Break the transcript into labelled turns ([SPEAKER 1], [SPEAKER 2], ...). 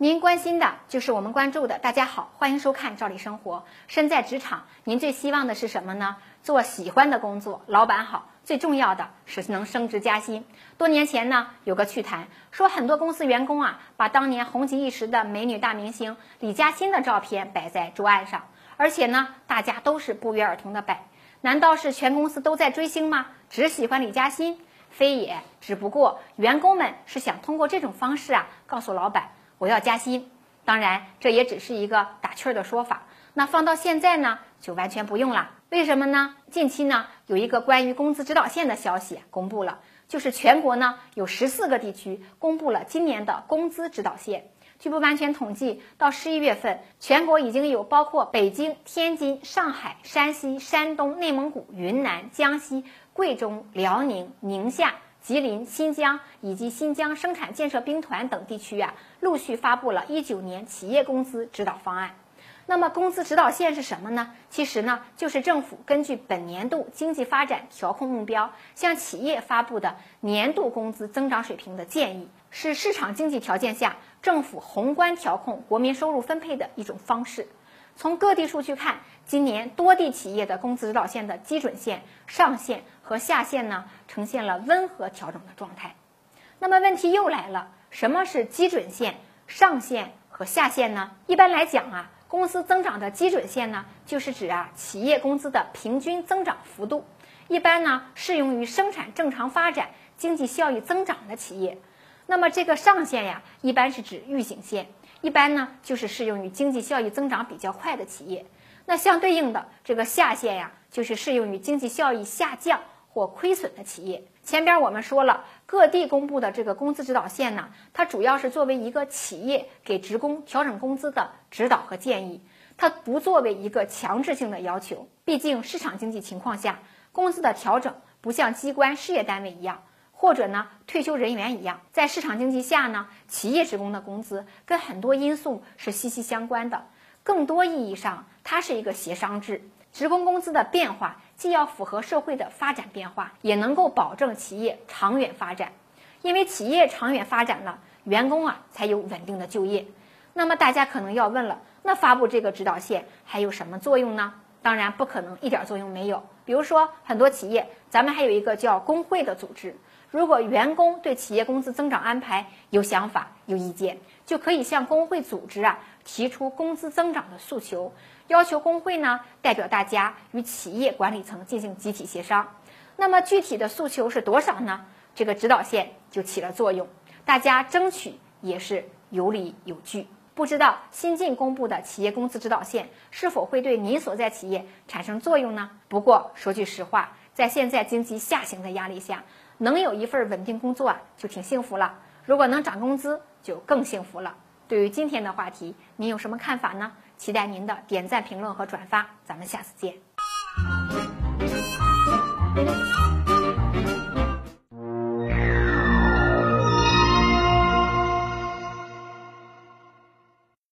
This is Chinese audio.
[SPEAKER 1] 您关心的就是我们关注的。大家好，欢迎收看《赵丽生活》。身在职场，您最希望的是什么呢？做喜欢的工作，老板好，最重要的是能升职加薪。多年前呢，有个趣谈，说很多公司员工啊，把当年红极一时的美女大明星李嘉欣的照片摆在桌案上，而且呢，大家都是不约而同的摆。难道是全公司都在追星吗？只喜欢李嘉欣？非也，只不过员工们是想通过这种方式啊，告诉老板。我要加薪，当然这也只是一个打趣儿的说法。那放到现在呢，就完全不用了。为什么呢？近期呢，有一个关于工资指导线的消息公布了，就是全国呢有十四个地区公布了今年的工资指导线。据不完全统计，到十一月份，全国已经有包括北京、天津、上海、山西、山东、内蒙古、云南、江西、贵州、辽宁、宁夏。吉林、新疆以及新疆生产建设兵团等地区啊，陆续发布了一九年企业工资指导方案。那么，工资指导线是什么呢？其实呢，就是政府根据本年度经济发展调控目标，向企业发布的年度工资增长水平的建议，是市场经济条件下政府宏观调控国民收入分配的一种方式。从各地数据看，今年多地企业的工资指导线的基准线、上限和下限呢，呈现了温和调整的状态。那么问题又来了，什么是基准线、上限和下限呢？一般来讲啊，公司增长的基准线呢，就是指啊企业工资的平均增长幅度，一般呢适用于生产正常发展、经济效益增长的企业。那么这个上限呀，一般是指预警线。一般呢，就是适用于经济效益增长比较快的企业。那相对应的这个下限呀，就是适用于经济效益下降或亏损的企业。前边我们说了，各地公布的这个工资指导线呢，它主要是作为一个企业给职工调整工资的指导和建议，它不作为一个强制性的要求。毕竟市场经济情况下，工资的调整不像机关事业单位一样。或者呢，退休人员一样，在市场经济下呢，企业职工的工资跟很多因素是息息相关的。更多意义上，它是一个协商制，职工工资的变化既要符合社会的发展变化，也能够保证企业长远发展。因为企业长远发展了，员工啊才有稳定的就业。那么大家可能要问了，那发布这个指导线还有什么作用呢？当然不可能一点作用没有。比如说很多企业，咱们还有一个叫工会的组织。如果员工对企业工资增长安排有想法、有意见，就可以向工会组织啊提出工资增长的诉求，要求工会呢代表大家与企业管理层进行集体协商。那么具体的诉求是多少呢？这个指导线就起了作用，大家争取也是有理有据。不知道新近公布的企业工资指导线是否会对您所在企业产生作用呢？不过说句实话，在现在经济下行的压力下。能有一份稳定工作啊就挺幸福了。如果能涨工资就更幸福了。对于今天的话题您有什么看法呢？期待您的点赞评论和转发。咱们下次见。